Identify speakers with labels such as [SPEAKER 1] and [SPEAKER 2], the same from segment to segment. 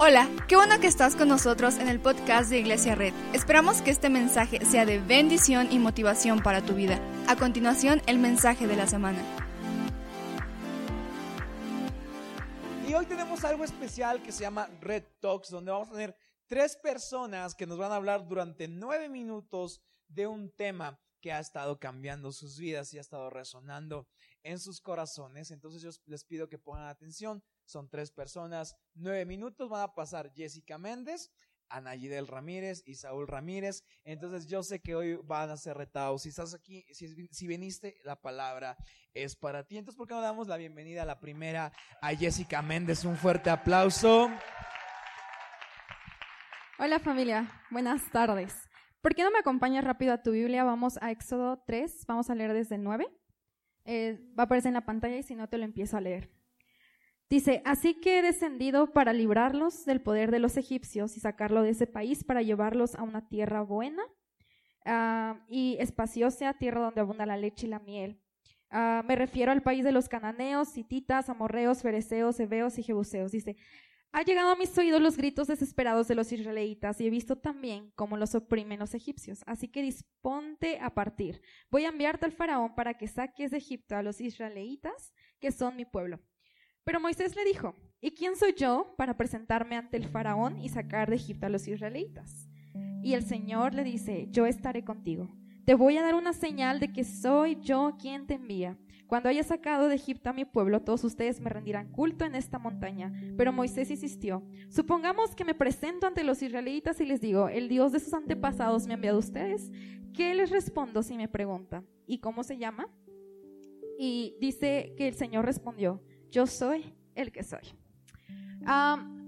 [SPEAKER 1] Hola, qué bueno que estás con nosotros en el podcast de Iglesia Red. Esperamos que este mensaje sea de bendición y motivación para tu vida. A continuación, el mensaje de la semana.
[SPEAKER 2] Y hoy tenemos algo especial que se llama Red Talks, donde vamos a tener tres personas que nos van a hablar durante nueve minutos de un tema que ha estado cambiando sus vidas y ha estado resonando en sus corazones. Entonces yo les pido que pongan atención. Son tres personas, nueve minutos. Van a pasar Jessica Méndez, Anayidel Ramírez y Saúl Ramírez. Entonces yo sé que hoy van a ser retados. Si estás aquí, si, si viniste, la palabra es para ti. Entonces, ¿por qué no damos la bienvenida a la primera, a Jessica Méndez? Un fuerte aplauso.
[SPEAKER 3] Hola familia, buenas tardes. ¿Por qué no me acompañas rápido a tu Biblia? Vamos a Éxodo 3, vamos a leer desde el 9. Eh, va a aparecer en la pantalla y si no te lo empiezo a leer. Dice, así que he descendido para librarlos del poder de los egipcios y sacarlo de ese país para llevarlos a una tierra buena uh, y espaciosa, tierra donde abunda la leche y la miel. Uh, me refiero al país de los cananeos, hititas, amorreos, fereceos, heveos y jebuseos. Dice, ha llegado a mis oídos los gritos desesperados de los israelitas y he visto también cómo los oprimen los egipcios. Así que disponte a partir. Voy a enviarte al faraón para que saques de Egipto a los israelitas, que son mi pueblo. Pero Moisés le dijo, ¿y quién soy yo para presentarme ante el faraón y sacar de Egipto a los israelitas? Y el Señor le dice, yo estaré contigo. Te voy a dar una señal de que soy yo quien te envía. Cuando haya sacado de Egipto a mi pueblo, todos ustedes me rendirán culto en esta montaña. Pero Moisés insistió, supongamos que me presento ante los israelitas y les digo, el Dios de sus antepasados me ha enviado a ustedes. ¿Qué les respondo si me preguntan? ¿Y cómo se llama? Y dice que el Señor respondió, yo soy el que soy.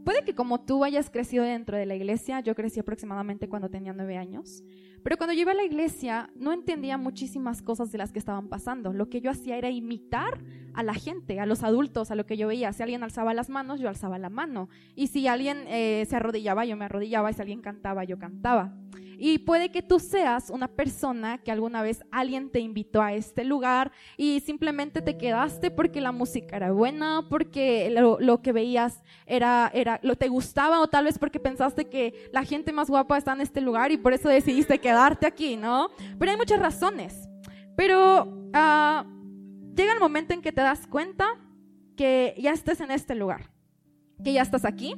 [SPEAKER 3] puede que como tú hayas crecido dentro de la iglesia, yo crecí aproximadamente cuando tenía nueve años. Pero cuando yo iba a la iglesia no entendía muchísimas cosas de las que estaban pasando. Lo que yo hacía era imitar a la gente, a los adultos, a lo que yo veía. Si alguien alzaba las manos, yo alzaba la mano. Y si alguien eh, se arrodillaba, yo me arrodillaba. Y si alguien cantaba, yo cantaba. Y puede que tú seas una persona que alguna vez alguien te invitó a este lugar y simplemente te quedaste porque la música era buena, porque lo, que veías era, era, lo te gustaba o tal vez porque pensaste que la gente más guapa está en este lugar y por eso decidiste quedarte aquí, ¿no? Pero hay muchas razones. Pero uh, llega el momento en que te das cuenta que ya estás en este lugar, que ya estás aquí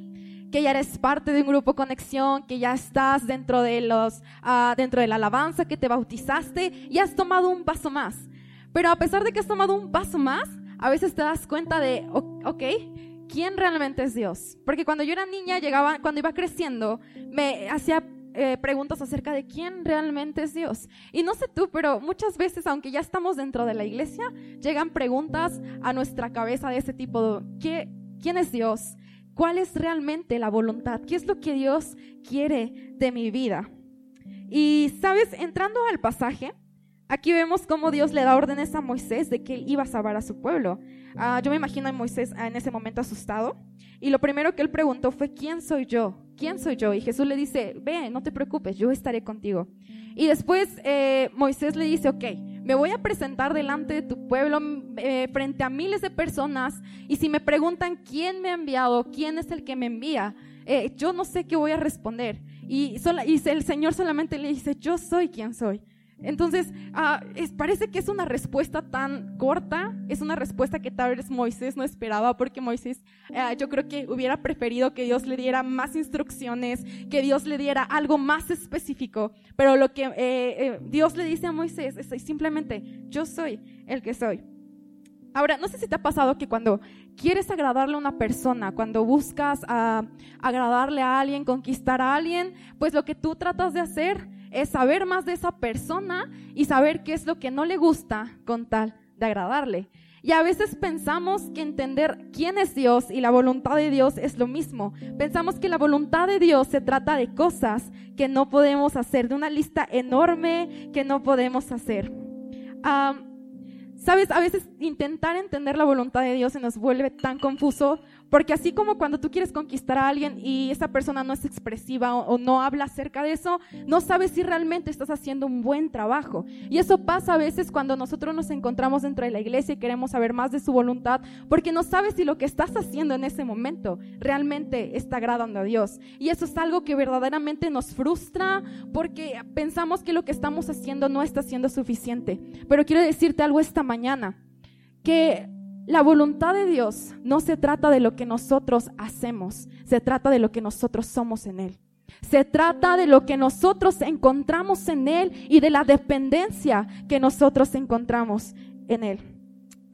[SPEAKER 3] que ya eres parte de un grupo conexión, que ya estás dentro de los, uh, dentro de la alabanza, que te bautizaste y has tomado un paso más. Pero a pesar de que has tomado un paso más, a veces te das cuenta de, ok, ¿quién realmente es Dios? Porque cuando yo era niña, llegaba, cuando iba creciendo, me hacía eh, preguntas acerca de quién realmente es Dios. Y no sé tú, pero muchas veces, aunque ya estamos dentro de la iglesia, llegan preguntas a nuestra cabeza de ese tipo. ¿Qué, ¿Quién es Dios? cuál es realmente la voluntad, qué es lo que Dios quiere de mi vida. Y sabes, entrando al pasaje, aquí vemos cómo Dios le da órdenes a Moisés de que él iba a salvar a su pueblo. Ah, yo me imagino a Moisés en ese momento asustado y lo primero que él preguntó fue, ¿quién soy yo? ¿Quién soy yo? Y Jesús le dice, ve, no te preocupes, yo estaré contigo. Y después eh, Moisés le dice, ok, me voy a presentar delante de tu pueblo eh, frente a miles de personas y si me preguntan quién me ha enviado, quién es el que me envía, eh, yo no sé qué voy a responder. Y, y el Señor solamente le dice, yo soy quien soy. Entonces, ah, parece que es una respuesta tan corta, es una respuesta que tal vez Moisés no esperaba, porque Moisés ah, yo creo que hubiera preferido que Dios le diera más instrucciones, que Dios le diera algo más específico, pero lo que eh, eh, Dios le dice a Moisés es simplemente, yo soy el que soy. Ahora, no sé si te ha pasado que cuando quieres agradarle a una persona, cuando buscas ah, agradarle a alguien, conquistar a alguien, pues lo que tú tratas de hacer es saber más de esa persona y saber qué es lo que no le gusta con tal de agradarle. Y a veces pensamos que entender quién es Dios y la voluntad de Dios es lo mismo. Pensamos que la voluntad de Dios se trata de cosas que no podemos hacer, de una lista enorme que no podemos hacer. Sabes, a veces intentar entender la voluntad de Dios se nos vuelve tan confuso Porque así como cuando tú quieres conquistar a alguien y esa persona no es expresiva o, no habla acerca de eso, no sabes si realmente estás haciendo un buen trabajo. Y eso pasa a veces cuando nosotros nos encontramos dentro de la iglesia y queremos saber más de su voluntad, porque no sabes si lo que estás haciendo en ese momento realmente está agradando a Dios. Y eso es algo que verdaderamente nos frustra porque pensamos que lo que estamos haciendo no está siendo suficiente. Pero quiero decirte algo esta mañana, que la voluntad de Dios no se trata de lo que nosotros hacemos, se trata de lo que nosotros somos en Él. Se trata de lo que nosotros encontramos en Él y de la dependencia que nosotros encontramos en Él.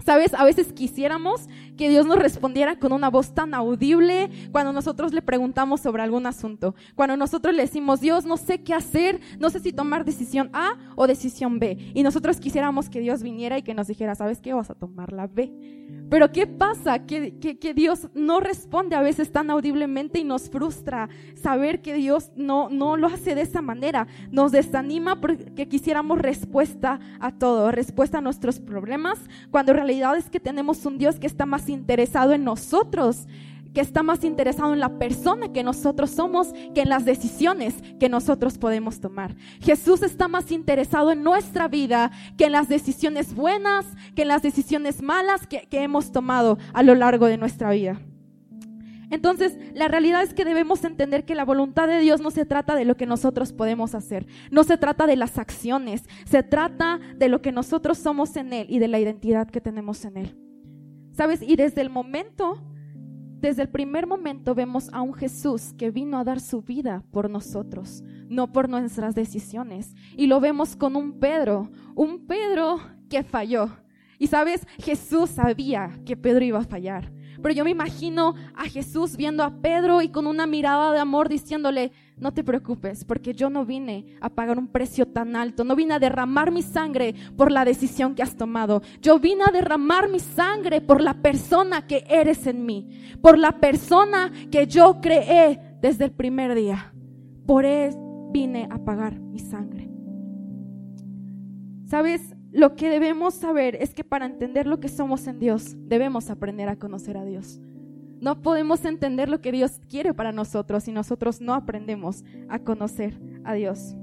[SPEAKER 3] Sabes, a veces quisiéramos que Dios nos respondiera con una voz tan audible cuando nosotros le preguntamos sobre algún asunto. Cuando nosotros le decimos, Dios, no sé qué hacer, no sé si tomar decisión A o decisión B. Y nosotros quisiéramos que Dios viniera y que nos dijera, ¿sabes qué? Vas a tomar la B. Pero ¿qué pasa? Que, que, Dios no responde a veces tan audiblemente y nos frustra saber que Dios no, no lo hace de esa manera. Nos desanima porque quisiéramos respuesta a todo, respuesta a nuestros problemas, cuando en realidad es que tenemos un Dios que está más interesado en nosotros que está más interesado en la persona que nosotros somos que en las decisiones que nosotros podemos tomar. Jesús está más interesado en nuestra vida que en las decisiones buenas, que en las decisiones malas que, hemos tomado a lo largo de nuestra vida. Entonces, la realidad es que debemos entender que la voluntad de Dios no se trata de lo que nosotros podemos hacer, no se trata de las acciones, se trata de lo que nosotros somos en Él y de la identidad que tenemos en Él. ¿Sabes? Y desde el momento desde el primer momento vemos a un Jesús que vino a dar su vida por nosotros, no por nuestras decisiones. Y lo vemos con un Pedro, un Pedro que falló. Y sabes, Jesús sabía que Pedro iba a fallar. Pero yo me imagino a Jesús viendo a Pedro y con una mirada de amor diciéndole, no te preocupes, porque yo no vine a pagar un precio tan alto, no vine a derramar mi sangre por la decisión que has tomado, yo vine a derramar mi sangre por la persona que eres en mí, por la persona que yo creé desde el primer día. Por eso vine a pagar mi sangre. ¿Sabes? Lo que debemos saber es que para entender lo que somos en Dios, debemos aprender a conocer a Dios. No podemos entender lo que Dios quiere para nosotros si nosotros no aprendemos a conocer a Dios.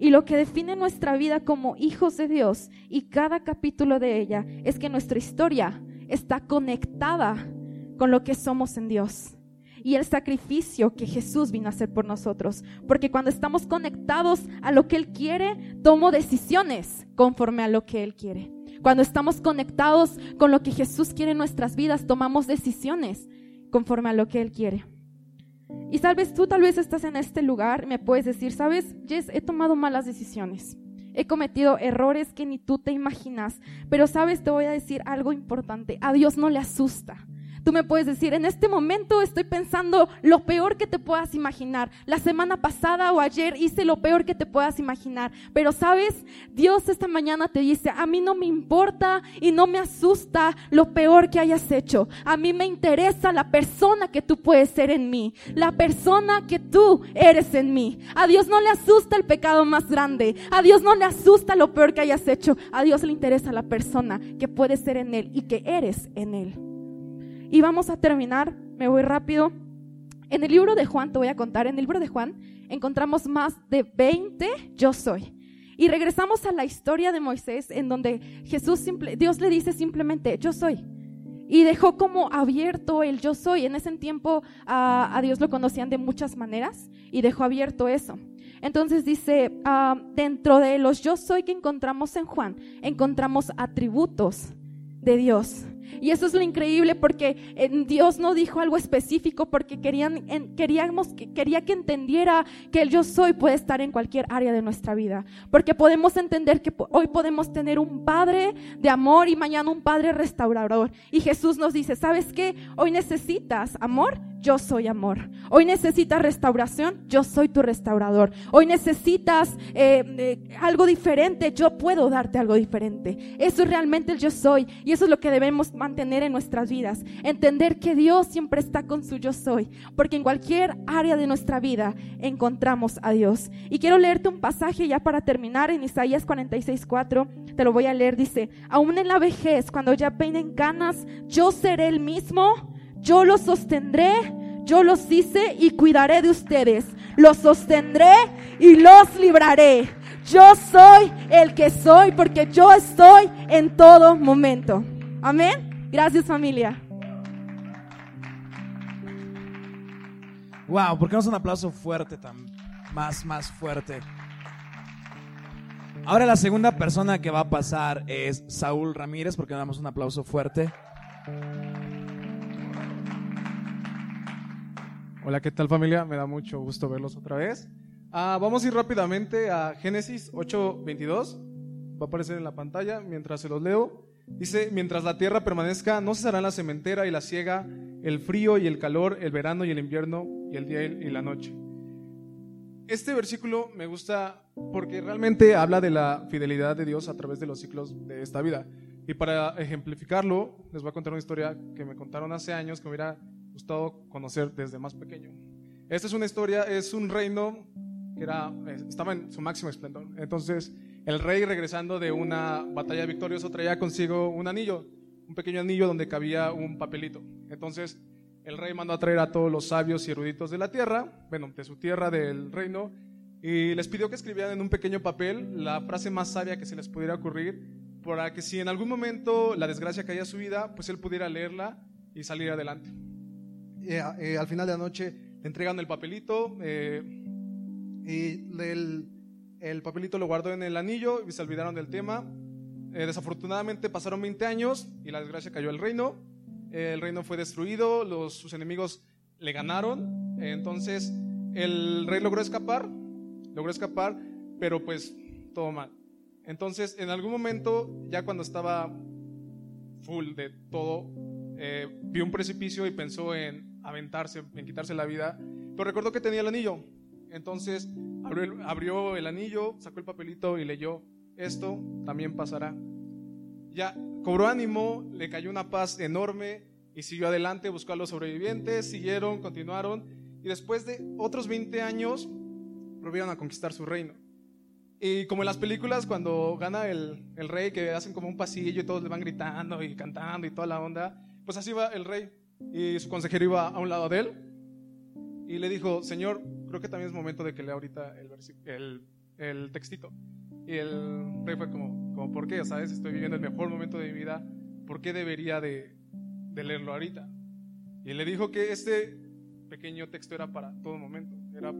[SPEAKER 3] Y lo que define nuestra vida como hijos de Dios y cada capítulo de ella es que nuestra historia está conectada con lo que somos en Dios y el sacrificio que Jesús vino a hacer por nosotros. Porque cuando estamos conectados a lo que Él quiere, tomo decisiones conforme a lo que Él quiere. Cuando estamos conectados con lo que Jesús quiere en nuestras vidas, tomamos decisiones conforme a lo que Él quiere. Y sabes, tú tal vez estás en este lugar y me puedes decir, sabes, Jess, he tomado malas decisiones. He cometido errores que ni tú te imaginas. Pero sabes, te voy a decir algo importante. A Dios no le asusta. Tú me puedes decir, en este momento estoy pensando lo peor que te puedas imaginar. La semana pasada o ayer hice lo peor que te puedas imaginar. Pero sabes, Dios esta mañana te dice, a mí no me importa y no me asusta lo peor que hayas hecho. A mí me interesa la persona que tú puedes ser en mí. La persona que tú eres en mí. A Dios no le asusta el pecado más grande. A Dios no le asusta lo peor que hayas hecho. A Dios le interesa la persona que puedes ser en Él y que eres en Él. Y vamos a terminar, me voy rápido. En el libro de Juan, te voy a contar, en el libro de Juan encontramos más de 20 yo soy. Y regresamos a la historia de Moisés en donde Jesús simple, Dios le dice simplemente yo soy. Y dejó como abierto el yo soy. En ese tiempo a, Dios lo conocían de muchas maneras y dejó abierto eso. Entonces dice, ah, dentro de los yo soy que encontramos en Juan, encontramos atributos de Dios. Y eso es lo increíble porque Dios no dijo algo específico porque querían, queríamos, quería que entendiera que el yo soy puede estar en cualquier área de nuestra vida. Porque podemos entender que hoy podemos tener un Padre de amor y mañana un Padre restaurador. Y Jesús nos dice, ¿sabes qué? Hoy necesitas amor yo soy amor. Hoy necesitas restauración, yo soy tu restaurador. Hoy necesitas eh, eh, algo diferente, yo puedo darte algo diferente. Eso es realmente el yo soy y eso es lo que debemos mantener en nuestras vidas. Entender que Dios siempre está con su yo soy, porque en cualquier área de nuestra vida encontramos a Dios. Y quiero leerte un pasaje ya para terminar en Isaías 46:4. Te lo voy a leer, dice, aún en la vejez, cuando ya peinen canas, yo seré el mismo yo los sostendré, yo los hice y cuidaré de ustedes. Los sostendré y los libraré. Yo soy el que soy porque yo estoy en todo momento. Amén. Gracias familia.
[SPEAKER 2] Wow, ¿por qué no es un aplauso fuerte, tan, más, más fuerte? Ahora la segunda persona que va a pasar es Saúl Ramírez, porque damos un aplauso fuerte.
[SPEAKER 4] Hola, ¿qué tal familia? Me da mucho gusto verlos otra vez. Ah, vamos a ir rápidamente a Génesis 8:22. Va a aparecer en la pantalla mientras se los leo. Dice, mientras la tierra permanezca, no cesarán la cementera y la siega, el frío y el calor, el verano y el invierno, y el día y la noche. Este versículo me gusta porque realmente habla de la fidelidad de Dios a través de los ciclos de esta vida. Y para ejemplificarlo, les voy a contar una historia que me contaron hace años que me gustado conocer desde más pequeño. Esta es una historia, es un reino que era, estaba en su máximo esplendor. Entonces, el rey regresando de una batalla victoriosa traía consigo un anillo, un pequeño anillo donde cabía un papelito. Entonces, el rey mandó a traer a todos los sabios y eruditos de la tierra, bueno, de su tierra, del reino, y les pidió que escribieran en un pequeño papel la frase más sabia que se les pudiera ocurrir, para que si en algún momento la desgracia caía a su vida, pues él pudiera leerla y salir adelante. Eh, eh, al final de la noche le entregan el papelito eh, y el, el, papelito lo guardó en el anillo y se olvidaron del tema. desafortunadamente pasaron 20 años y la desgracia cayó al reino. el reino fue destruido, los, sus enemigos le ganaron. entonces el rey logró escapar, logró escapar, pero pues todo mal. Entonces, en algún momento, ya cuando estaba full de todo, vio un precipicio y pensó en aventarse, en quitarse la vida, pero recordó que tenía el anillo. Entonces abrió el, anillo, sacó el papelito y leyó, esto también pasará. Ya cobró ánimo, le cayó una paz enorme y siguió adelante, buscó a los sobrevivientes, siguieron, continuaron y después de otros 20 años volvieron a conquistar su reino. Y como en las películas, cuando gana el, el, rey, que hacen como un pasillo y todos le van gritando y cantando y toda la onda, pues así va el rey y su consejero iba a un lado de él y le dijo, Señor, creo que también es momento de que lea ahorita el, el, textito. Y el rey fue como, como, ¿por qué? ¿Sabes? Estoy viviendo el mejor momento de mi vida, ¿por qué debería de, de leerlo ahorita? Y le dijo que este pequeño texto era para todo momento, era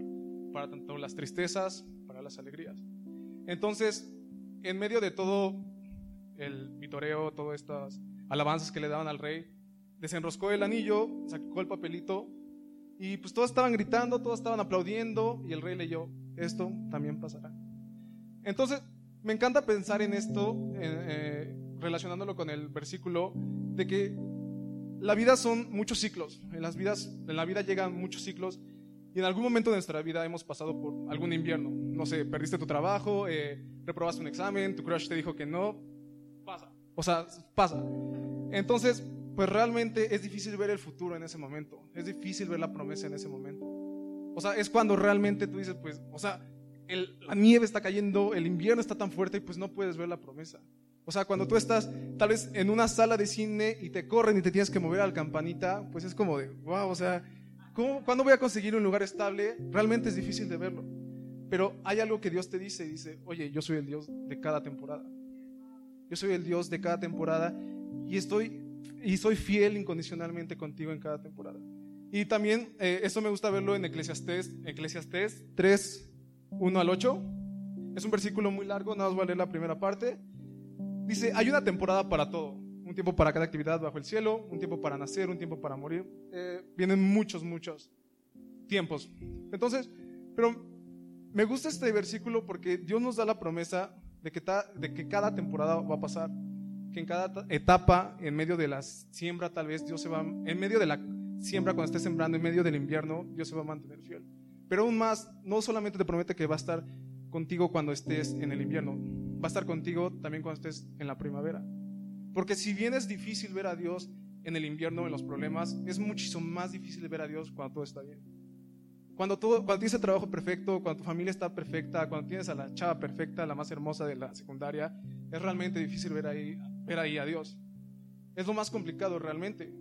[SPEAKER 4] para tanto las tristezas, para las alegrías. Entonces, en medio de todo el vitoreo, todas estas alabanzas que le daban al rey, desenroscó el anillo, sacó el papelito y pues todos estaban gritando, todos estaban aplaudiendo y el rey leyó, esto también pasará. Entonces, me encanta pensar en esto, eh, relacionándolo con el versículo, de que la vida son muchos ciclos, en, las vidas, en la vida llegan muchos ciclos y en algún momento de nuestra vida hemos pasado por algún invierno. No sé, perdiste tu trabajo, eh, reprobaste un examen, tu crush te dijo que no, pasa. O sea, pasa. Entonces, pues realmente es difícil ver el futuro en ese momento, es difícil ver la promesa en ese momento. O sea, es cuando realmente tú dices, pues, o sea, la nieve está cayendo, el invierno está tan fuerte y pues no puedes ver la promesa. O sea, cuando tú estás tal vez en una sala de cine y te corren y te tienes que mover al campanita, pues es como de, wow, o sea, ¿cómo, ¿cuándo voy a conseguir un lugar estable? Realmente es difícil de verlo. Pero hay algo que Dios te dice, dice, oye, yo soy el Dios de cada temporada. Yo soy el Dios de cada temporada y estoy y soy fiel incondicionalmente contigo en cada temporada. Y también eh, eso me gusta verlo en Eclesiastés, Eclesiastés 3, 1 al 8. Es un versículo muy largo, nada más voy a leer la primera parte. Dice, hay una temporada para todo, un tiempo para cada actividad bajo el cielo, un tiempo para nacer, un tiempo para morir. Eh, vienen muchos, muchos tiempos. Entonces, pero me gusta este versículo porque Dios nos da la promesa de que, de que cada temporada va a pasar que en cada etapa, en medio de la siembra, tal vez Dios se va, en medio de la siembra, cuando estés sembrando, en medio del invierno, Dios se va a mantener fiel. Pero aún más, no solamente te promete que va a estar contigo cuando estés en el invierno, va a estar contigo también cuando estés en la primavera. Porque si bien es difícil ver a Dios en el invierno, en los problemas, es muchísimo más difícil ver a Dios cuando todo está bien. Cuando, todo, cuando tienes el trabajo perfecto, cuando tu familia está perfecta, cuando tienes a la chava perfecta, la más hermosa de la secundaria, es realmente difícil ver ahí ver ahí a Dios. Es lo más complicado realmente.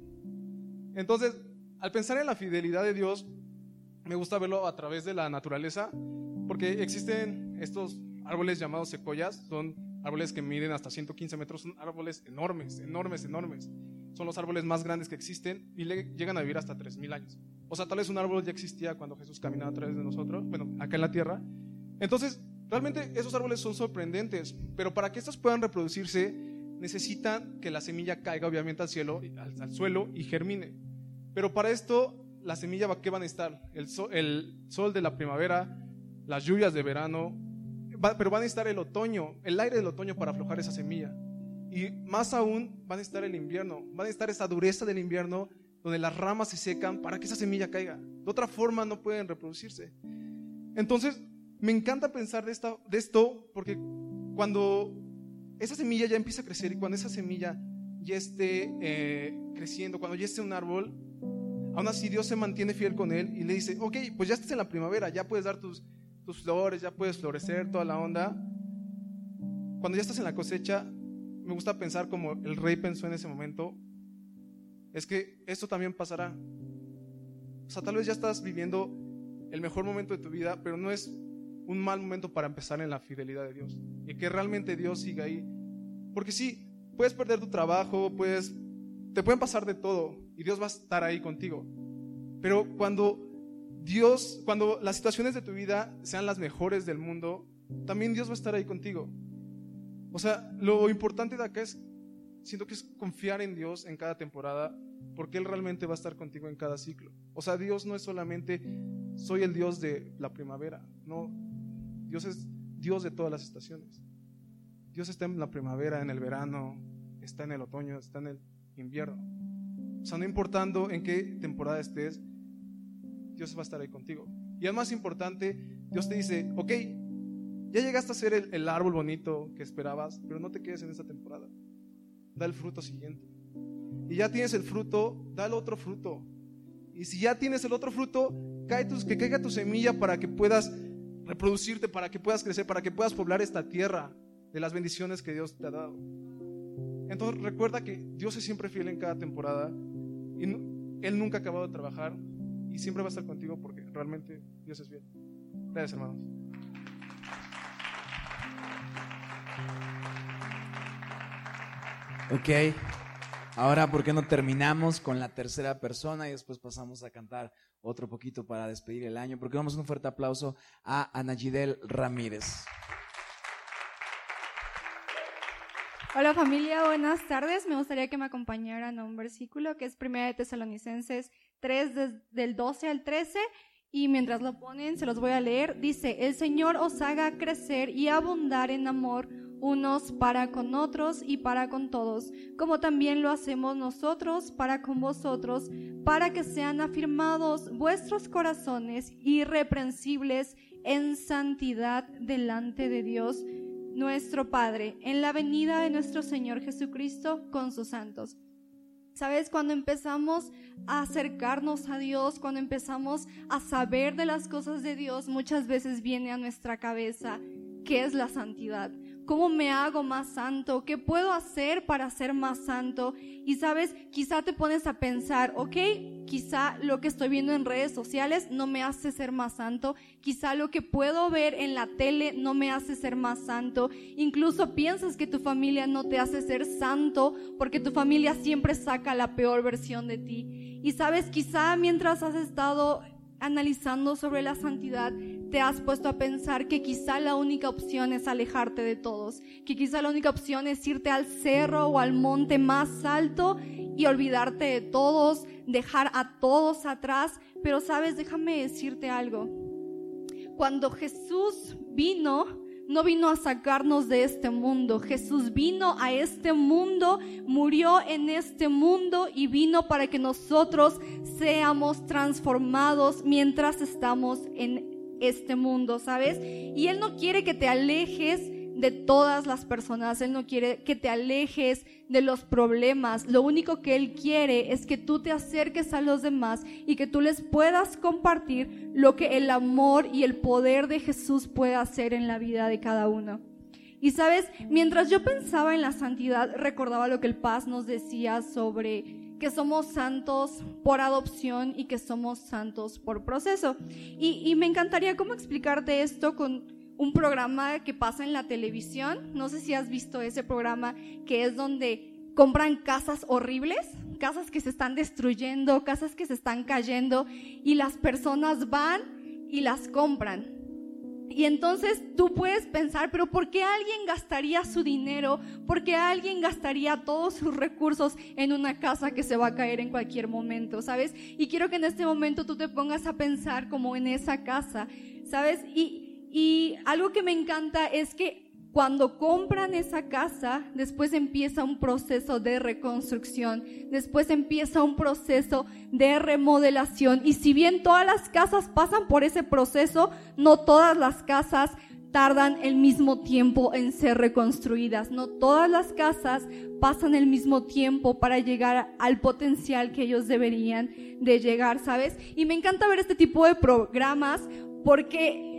[SPEAKER 4] Entonces, al pensar en la fidelidad de Dios, me gusta verlo a través de la naturaleza, porque existen estos árboles llamados secoyas, son árboles que miden hasta 115 metros, son árboles enormes, enormes, enormes. Son los árboles más grandes que existen y llegan a vivir hasta 3.000 años. O sea, tal vez un árbol ya existía cuando Jesús caminaba a través de nosotros, bueno, acá en la tierra. Entonces, realmente esos árboles son sorprendentes, pero para que estos puedan reproducirse, necesitan que la semilla caiga obviamente al cielo, al, suelo y germine. Pero para esto, la semilla, ¿qué van a estar? El el sol de la primavera, las lluvias de verano, pero van a estar el otoño, el aire del otoño para aflojar esa semilla. Y más aún van a estar el invierno, van a estar esa dureza del invierno donde las ramas se secan para que esa semilla caiga. De otra forma no pueden reproducirse. Entonces, me encanta pensar de, esta, de esto porque cuando esa semilla ya empieza a crecer y cuando esa semilla ya esté eh, creciendo, cuando ya esté un árbol, aún así Dios se mantiene fiel con él y le dice, ok, pues ya estás en la primavera, ya puedes dar tus, tus flores, ya puedes florecer, toda la onda. Cuando ya estás en la cosecha, me gusta pensar como el rey pensó en ese momento, es que esto también pasará. O sea, tal vez ya estás viviendo el mejor momento de tu vida, pero no es un mal momento para empezar en la fidelidad de Dios. Y que realmente Dios siga ahí. Porque sí, puedes perder tu trabajo, puedes, te pueden pasar de todo y Dios va a estar ahí contigo. Pero cuando Dios, cuando las situaciones de tu vida sean las mejores del mundo, también Dios va a estar ahí contigo. O sea, lo importante de acá es, siento que es confiar en Dios en cada temporada, porque Él realmente va a estar contigo en cada ciclo. O sea, Dios no es solamente, soy el Dios de la primavera, no, Dios es Dios de todas las estaciones. Dios está en la primavera, en el verano, está en el otoño, está en el invierno. O sea, no importando en qué temporada estés, Dios va a estar ahí contigo. Y es más importante, Dios te dice, ok, ya llegaste a ser el, árbol bonito que esperabas, pero no te quedes en esta temporada. Da el fruto siguiente. Y ya tienes el fruto, da el otro fruto. Y si ya tienes el otro fruto, cae que caiga tu semilla para que puedas reproducirte, para que puedas crecer, para que puedas poblar esta tierra de las bendiciones que Dios te ha dado. Entonces recuerda que Dios es siempre fiel en cada temporada y Él nunca ha acabado de trabajar y siempre va a estar contigo porque realmente Dios es fiel. Gracias, hermanos.
[SPEAKER 2] Ok. Ahora, ¿por qué no terminamos con la tercera persona y después pasamos a cantar otro poquito para despedir el año? Porque damos un fuerte aplauso a Ana Gidel Ramírez.
[SPEAKER 1] Hola familia, buenas tardes. Me gustaría que me acompañaran a un versículo que es 1 de Tesalonicenses 3 del 12 al 13 y mientras lo ponen se los voy a leer. Dice, el Señor os haga crecer y abundar en amor unos para con otros y para con todos, como también lo hacemos nosotros para con vosotros, para que sean afirmados vuestros corazones irreprensibles en santidad delante de Dios nuestro Padre, en la venida de nuestro Señor Jesucristo con sus santos. ¿Sabes? Cuando empezamos a acercarnos a Dios, cuando empezamos a saber de las cosas de Dios, muchas veces viene a nuestra cabeza qué es la santidad. ¿Cómo me hago más santo? ¿Qué puedo hacer para ser más santo? Y sabes, quizá te pones a pensar, ok, quizá lo que estoy viendo en redes sociales no me hace ser más santo, quizá lo que puedo ver en la tele no me hace ser más santo, incluso piensas que tu familia no te hace ser santo porque tu familia siempre saca la peor versión de ti. Y sabes, quizá mientras has estado analizando sobre la santidad, te has puesto a pensar que quizá la única opción es alejarte de todos, que quizá la única opción es irte al cerro o al monte más alto y olvidarte de todos, dejar a todos atrás. Pero sabes, déjame decirte algo. Cuando Jesús vino, no vino a sacarnos de este mundo. Jesús vino a este mundo, murió en este mundo y vino para que nosotros seamos transformados mientras estamos en este mundo, ¿sabes? Y Él no quiere que te alejes de todas las personas, Él no quiere que te alejes de los problemas, lo único que Él quiere es que tú te acerques a los demás y que tú les puedas compartir lo que el amor y el poder de Jesús puede hacer en la vida de cada uno. Y sabes, mientras yo pensaba en la santidad, recordaba lo que el Paz nos decía sobre que somos santos por adopción y que somos santos por proceso. Y, me encantaría cómo explicarte esto con un programa que pasa en la televisión. No sé si has visto ese programa que es donde compran casas horribles, casas que se están destruyendo, casas que se están cayendo y las personas van y las compran. Y entonces tú puedes pensar, pero ¿por qué alguien gastaría su dinero? ¿Por qué alguien gastaría todos sus recursos en una casa que se va a caer en cualquier momento? ¿Sabes? Y quiero que en este momento tú te pongas a pensar como en esa casa, ¿sabes? Y, y algo que me encanta es que cuando compran esa casa, después empieza un proceso de reconstrucción, después empieza un proceso de remodelación. Y si bien todas las casas pasan por ese proceso, no todas las casas tardan el mismo tiempo en ser reconstruidas. No todas las casas pasan el mismo tiempo para llegar al potencial que ellos deberían de llegar, ¿sabes? Y me encanta ver este tipo de programas porque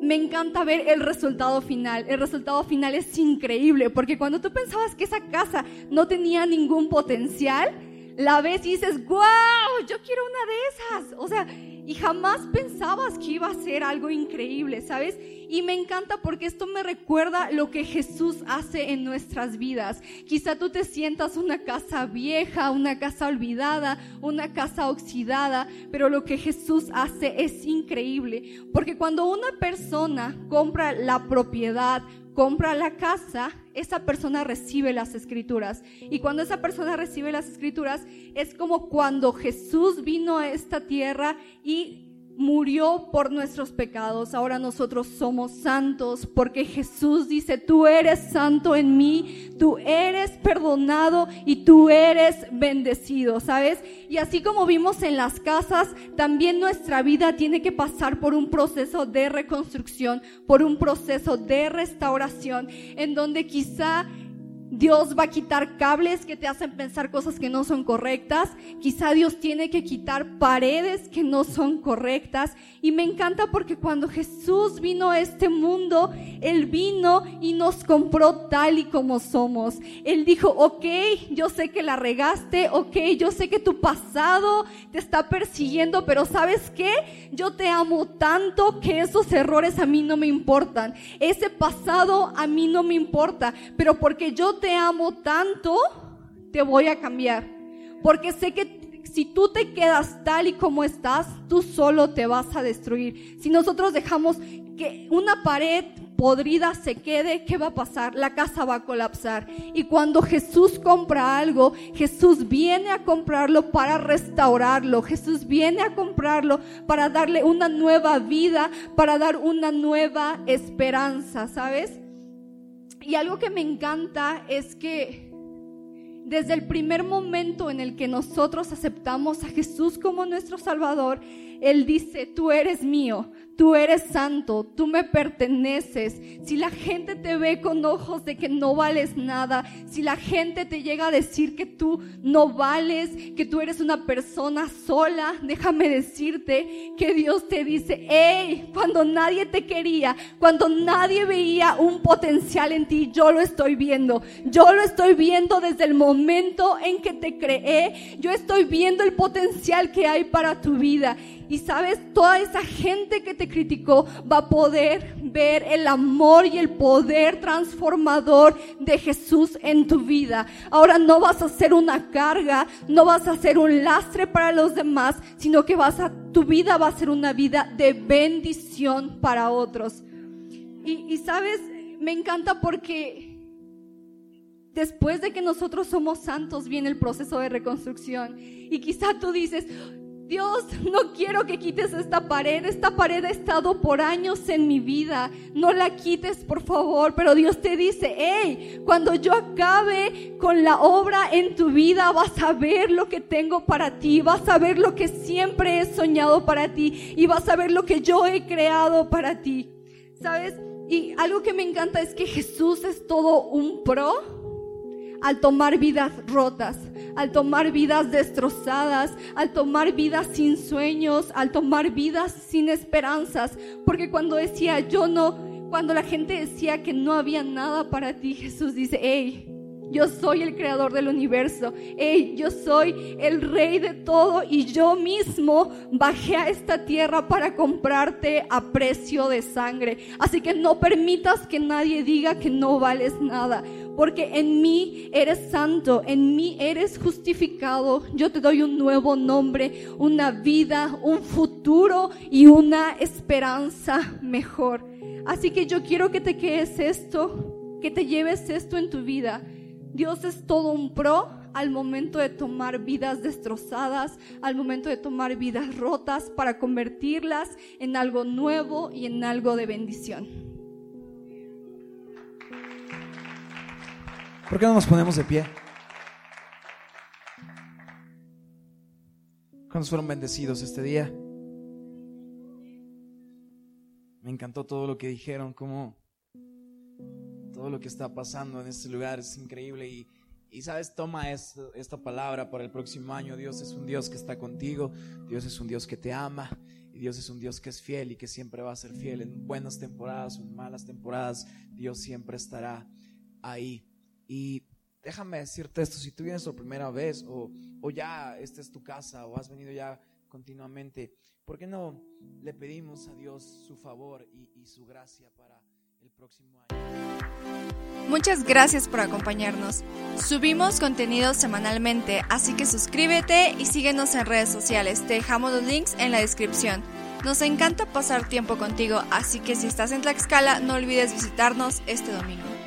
[SPEAKER 1] me encanta ver el resultado final. El resultado final es increíble, porque cuando tú pensabas que esa casa no tenía ningún potencial, la ves y dices, wow, yo quiero una de esas. O sea, y jamás pensabas que iba a ser algo increíble, ¿sabes? Y me encanta porque esto me recuerda lo que Jesús hace en nuestras vidas. Quizá tú te sientas una casa vieja, una casa olvidada, una casa oxidada, pero lo que Jesús hace es increíble. Porque cuando una persona compra la propiedad, compra la casa, esa persona recibe las escrituras. Y cuando esa persona recibe las escrituras, es como cuando Jesús vino a esta tierra y murió por nuestros pecados. Ahora nosotros somos santos porque Jesús dice, tú eres santo en mí, tú eres perdonado y tú eres bendecido, ¿sabes? Y así como vimos en las casas, también nuestra vida tiene que pasar por un proceso de reconstrucción, por un proceso de restauración, en donde quizá Dios va a quitar cables que te hacen pensar cosas que no son correctas. Quizá Dios tiene que quitar paredes que no son correctas. Y me encanta porque cuando Jesús vino a este mundo, Él vino y nos compró tal y como somos. Él dijo, ok, yo sé que la regaste, ok, yo sé que tu pasado te está persiguiendo, pero ¿sabes qué? Yo te amo tanto que esos errores a mí no me importan. Ese pasado a mí no me importa, pero porque yo te amo tanto, te voy a cambiar. Porque sé que si tú te quedas tal y como estás, tú solo te vas a destruir. Si nosotros dejamos que una pared podrida se quede, ¿qué va a pasar? La casa va a colapsar. Y cuando Jesús compra algo, Jesús viene a comprarlo para restaurarlo. Jesús viene a comprarlo para darle una nueva vida, para dar una nueva esperanza, ¿sabes? Y algo que me encanta es que desde el primer momento en el que nosotros aceptamos a Jesús como nuestro Salvador, Él dice, tú eres mío, Tú eres santo, tú me perteneces. Si la gente te ve con ojos de que no vales nada, si la gente te llega a decir que tú no vales, que tú eres una persona sola, déjame decirte que Dios te dice, hey, cuando nadie te quería, cuando nadie veía un potencial en ti, yo lo estoy viendo. Yo lo estoy viendo desde el momento en que te creé. Yo estoy viendo el potencial que hay para tu vida. Y sabes, toda esa gente que te criticó va a poder ver el amor y el poder transformador de Jesús en tu vida. Ahora no vas a ser una carga, no vas a ser un lastre para los demás, sino que vas a, tu vida va a ser una vida de bendición para otros. Y, y sabes, me encanta porque después de que nosotros somos santos viene el proceso de reconstrucción. Y quizá tú dices, Dios, no quiero que quites esta pared. Esta pared ha estado por años en mi vida. No la quites, por favor. Pero Dios te dice, hey, cuando yo acabe con la obra en tu vida, vas a ver lo que tengo para ti. Vas a ver lo que siempre he soñado para ti. Y vas a ver lo que yo he creado para ti. ¿Sabes? Y algo que me encanta es que Jesús es todo un pro al tomar vidas rotas, al tomar vidas destrozadas, al tomar vidas sin sueños, al tomar vidas sin esperanzas. Porque cuando decía yo no, cuando la gente decía que no había nada para ti, Jesús dice, hey, Yo soy el creador del universo. Hey, yo soy el rey de todo y yo mismo bajé a esta tierra para comprarte a precio de sangre. Así que no permitas que nadie diga que no vales nada. Porque en mí eres santo, en mí eres justificado. Yo te doy un nuevo nombre, una vida, un futuro y una esperanza mejor. Así que yo quiero que te quedes esto, que te lleves esto en tu vida. Dios es todo un pro al momento de tomar vidas destrozadas, al momento de tomar vidas rotas para convertirlas en algo nuevo y en algo de bendición.
[SPEAKER 2] ¿Por qué no nos ponemos de pie? ¿Cuántos fueron bendecidos este día? Me encantó todo lo que dijeron, como todo lo que está pasando en este lugar es increíble y, y sabes, toma esta palabra para el próximo año. Dios es un Dios que está contigo, Dios es un Dios que te ama y Dios es un Dios que es fiel y que siempre va a ser fiel en buenas temporadas o en malas temporadas. Dios siempre estará ahí. Y déjame decirte esto, si tú vienes por primera vez o, o ya esta es tu casa o has venido ya continuamente, ¿por qué no le pedimos a Dios su favor y, su gracia para el próximo año?
[SPEAKER 5] Muchas gracias por acompañarnos. Subimos contenido semanalmente, así que suscríbete y síguenos en redes sociales. Te dejamos los links en la descripción. Nos encanta pasar tiempo contigo, así que si estás en Tlaxcala no olvides visitarnos este domingo.